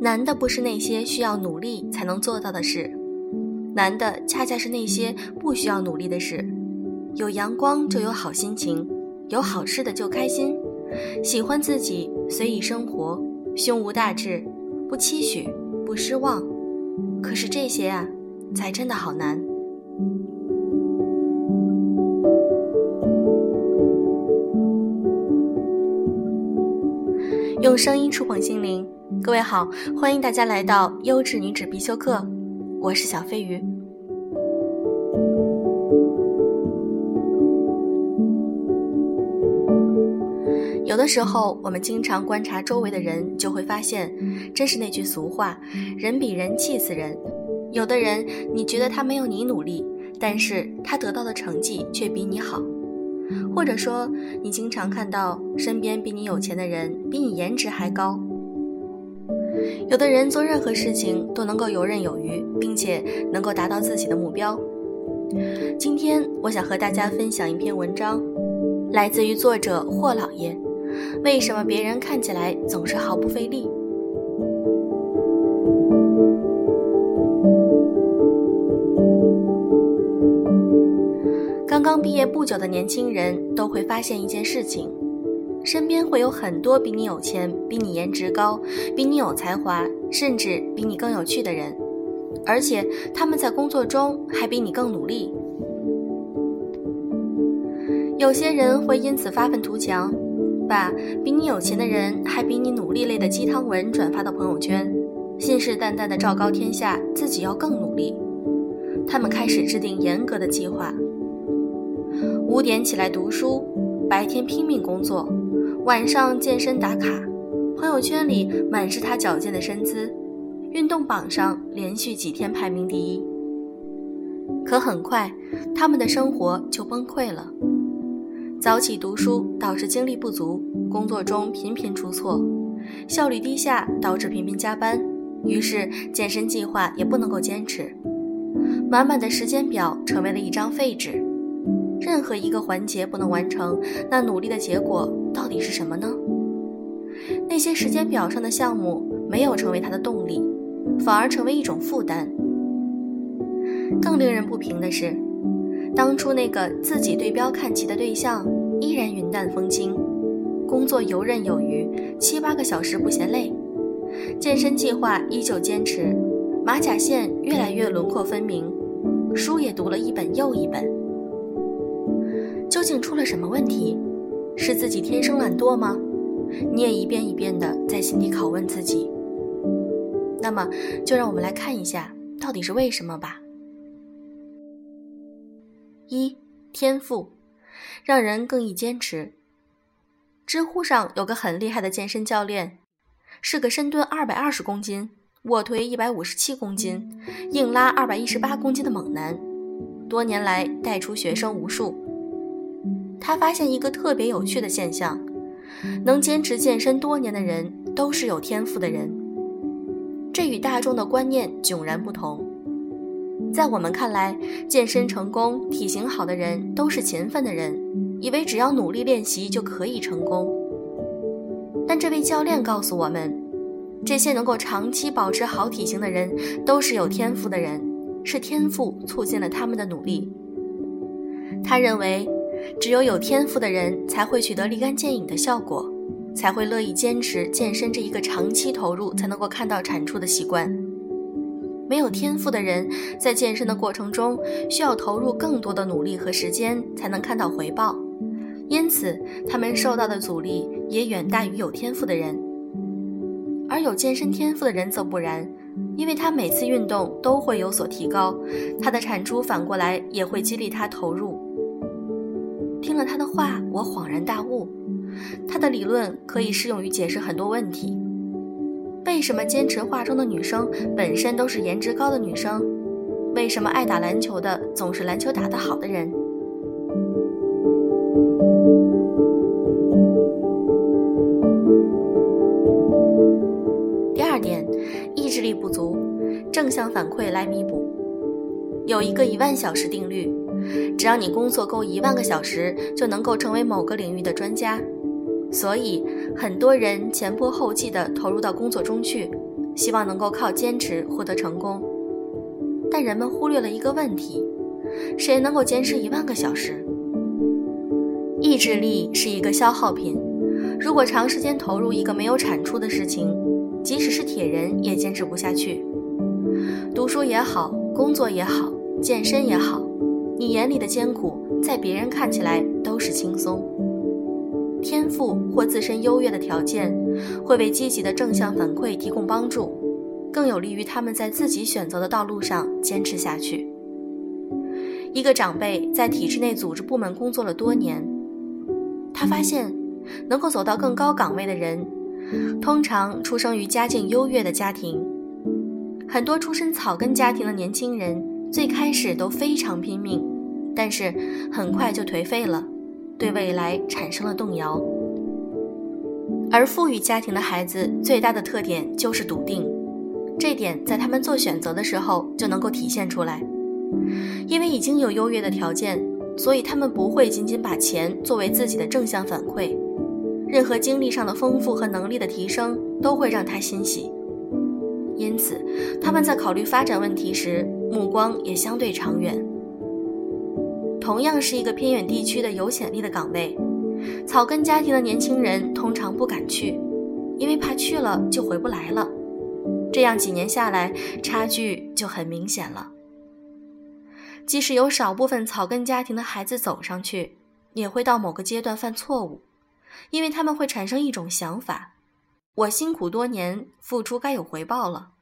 难的不是那些需要努力才能做到的事，难的恰恰是那些不需要努力的事。有阳光就有好心情，有好吃的就开心，喜欢自己随意生活，胸无大志，不期许，不失望。可是这些啊，才真的好难。用声音触碰心灵。各位好，欢迎大家来到优质女子必修课，我是小飞鱼。有的时候，我们经常观察周围的人，就会发现，真是那句俗话：“人比人气死人。”有的人，你觉得他没有你努力，但是他得到的成绩却比你好；或者说，你经常看到身边比你有钱的人，比你颜值还高。有的人做任何事情都能够游刃有余，并且能够达到自己的目标。今天我想和大家分享一篇文章，来自于作者霍老爷。为什么别人看起来总是毫不费力？刚刚毕业不久的年轻人都会发现一件事情。身边会有很多比你有钱、比你颜值高、比你有才华，甚至比你更有趣的人，而且他们在工作中还比你更努力。有些人会因此发愤图强，把比你有钱的人还比你努力类的鸡汤文转发到朋友圈，信誓旦旦地昭告天下自己要更努力。他们开始制定严格的计划：五点起来读书，白天拼命工作。晚上健身打卡，朋友圈里满是他矫健的身姿，运动榜上连续几天排名第一。可很快，他们的生活就崩溃了。早起读书导致精力不足，工作中频频出错，效率低下导致频频加班，于是健身计划也不能够坚持，满满的时间表成为了一张废纸。任何一个环节不能完成，那努力的结果到底是什么呢？那些时间表上的项目没有成为他的动力，反而成为一种负担。更令人不平的是，当初那个自己对标看齐的对象依然云淡风轻，工作游刃有余，七八个小时不嫌累，健身计划依旧坚持，马甲线越来越轮廓分明，书也读了一本又一本。究竟出了什么问题？是自己天生懒惰吗？你也一遍一遍的在心底拷问自己。那么，就让我们来看一下到底是为什么吧。一天赋，让人更易坚持。知乎上有个很厉害的健身教练，是个深蹲二百二十公斤、卧推一百五十七公斤、硬拉二百一十八公斤的猛男，多年来带出学生无数。他发现一个特别有趣的现象：能坚持健身多年的人都是有天赋的人。这与大众的观念迥然不同。在我们看来，健身成功、体型好的人都是勤奋的人，以为只要努力练习就可以成功。但这位教练告诉我们，这些能够长期保持好体型的人都是有天赋的人，是天赋促进了他们的努力。他认为。只有有天赋的人才会取得立竿见影的效果，才会乐意坚持健身这一个长期投入才能够看到产出的习惯。没有天赋的人在健身的过程中需要投入更多的努力和时间才能看到回报，因此他们受到的阻力也远大于有天赋的人。而有健身天赋的人则不然，因为他每次运动都会有所提高，他的产出反过来也会激励他投入。听了他的话，我恍然大悟，他的理论可以适用于解释很多问题。为什么坚持化妆的女生本身都是颜值高的女生？为什么爱打篮球的总是篮球打得好的人？第二点，意志力不足。正向反馈来弥补。有一个一万小时定律，只要你工作够一万个小时，就能够成为某个领域的专家。所以，很多人前仆后继地投入到工作中去，希望能够靠坚持获得成功。但人们忽略了一个问题：谁能够坚持一万个小时？意志力是一个消耗品，如果长时间投入一个没有产出的事情，即使是铁人也坚持不下去。读书也好，工作也好。健身也好，你眼里的艰苦，在别人看起来都是轻松。天赋或自身优越的条件，会为积极的正向反馈提供帮助，更有利于他们在自己选择的道路上坚持下去。一个长辈在体制内组织部门工作了多年，他发现，能够走到更高岗位的人，通常出生于家境优越的家庭。很多出身草根家庭的年轻人。最开始都非常拼命，但是很快就颓废了，对未来产生了动摇。而富裕家庭的孩子最大的特点就是笃定，这点在他们做选择的时候就能够体现出来。因为已经有优越的条件，所以他们不会仅仅把钱作为自己的正向反馈，任何经历上的丰富和能力的提升都会让他欣喜。因此，他们在考虑发展问题时，目光也相对长远。同样是一个偏远地区的有潜力的岗位，草根家庭的年轻人通常不敢去，因为怕去了就回不来了。这样几年下来，差距就很明显了。即使有少部分草根家庭的孩子走上去，也会到某个阶段犯错误，因为他们会产生一种想法。我辛苦多年，付出该有回报了。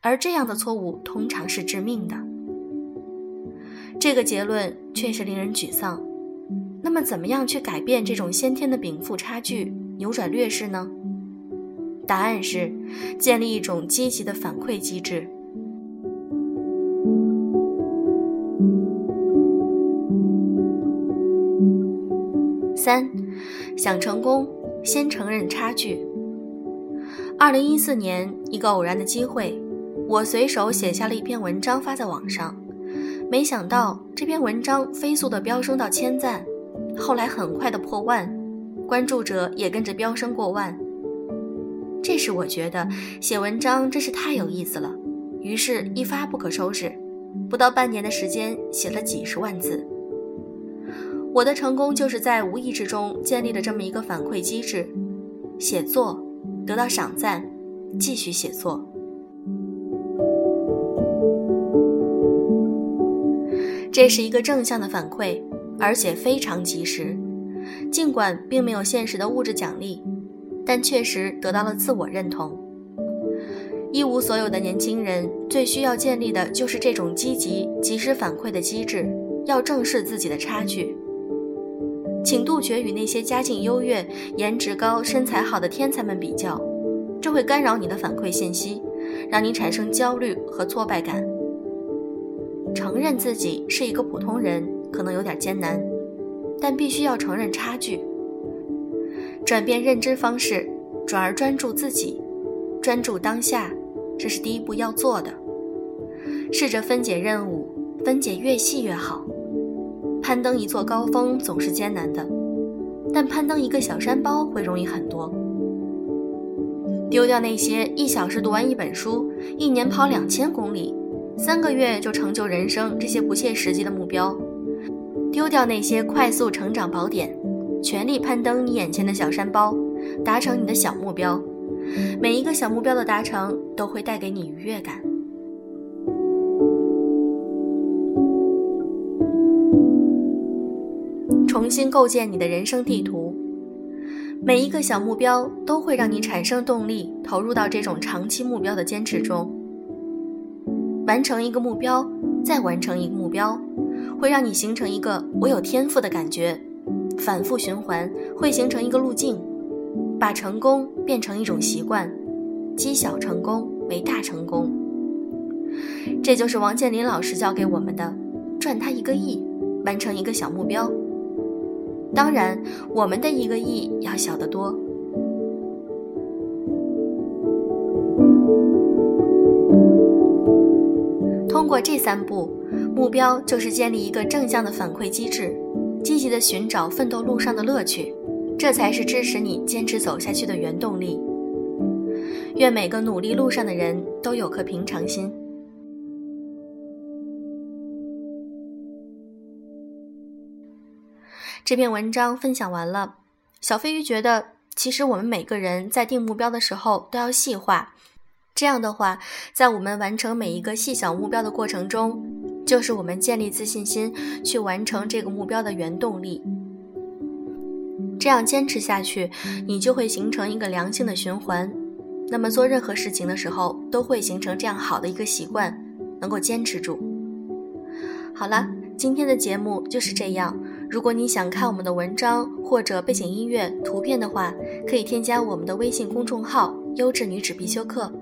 而这样的错误通常是致命的。这个结论确实令人沮丧。那么，怎么样去改变这种先天的禀赋差距，扭转劣势呢？答案是建立一种积极的反馈机制。三，想成功，先承认差距。二零一四年，一个偶然的机会，我随手写下了一篇文章发在网上，没想到这篇文章飞速的飙升到千赞，后来很快的破万，关注者也跟着飙升过万。这时我觉得写文章真是太有意思了，于是一发不可收拾，不到半年的时间写了几十万字。我的成功就是在无意之中建立了这么一个反馈机制，写作。得到赏赞，继续写作。这是一个正向的反馈，而且非常及时。尽管并没有现实的物质奖励，但确实得到了自我认同。一无所有的年轻人最需要建立的就是这种积极、及时反馈的机制，要正视自己的差距。请杜绝与那些家境优越、颜值高、身材好的天才们比较，这会干扰你的反馈信息，让你产生焦虑和挫败感。承认自己是一个普通人可能有点艰难，但必须要承认差距。转变认知方式，转而专注自己，专注当下，这是第一步要做的。试着分解任务，分解越细越好。攀登一座高峰总是艰难的，但攀登一个小山包会容易很多。丢掉那些一小时读完一本书、一年跑两千公里、三个月就成就人生这些不切实际的目标，丢掉那些快速成长宝典，全力攀登你眼前的小山包，达成你的小目标。每一个小目标的达成都会带给你愉悦感。重新构建你的人生地图，每一个小目标都会让你产生动力，投入到这种长期目标的坚持中。完成一个目标，再完成一个目标，会让你形成一个我有天赋的感觉，反复循环会形成一个路径，把成功变成一种习惯，积小成功为大成功。这就是王健林老师教给我们的：赚他一个亿，完成一个小目标。当然，我们的一个亿要小得多。过这三步，目标就是建立一个正向的反馈机制，积极的寻找奋斗路上的乐趣，这才是支持你坚持走下去的原动力。愿每个努力路上的人都有颗平常心。这篇文章分享完了，小飞鱼觉得，其实我们每个人在定目标的时候都要细化，这样的话，在我们完成每一个细小目标的过程中，就是我们建立自信心去完成这个目标的原动力。这样坚持下去，你就会形成一个良性的循环。那么做任何事情的时候，都会形成这样好的一个习惯，能够坚持住。好了，今天的节目就是这样。如果你想看我们的文章或者背景音乐、图片的话，可以添加我们的微信公众号“优质女子必修课”。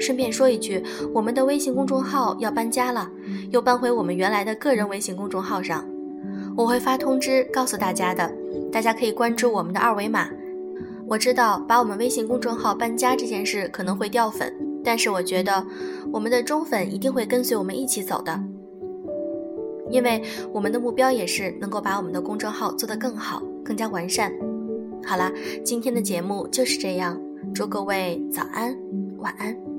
顺便说一句，我们的微信公众号要搬家了，又搬回我们原来的个人微信公众号上。我会发通知告诉大家的，大家可以关注我们的二维码。我知道把我们微信公众号搬家这件事可能会掉粉，但是我觉得我们的忠粉一定会跟随我们一起走的。因为我们的目标也是能够把我们的公众号做得更好、更加完善。好啦，今天的节目就是这样，祝各位早安、晚安。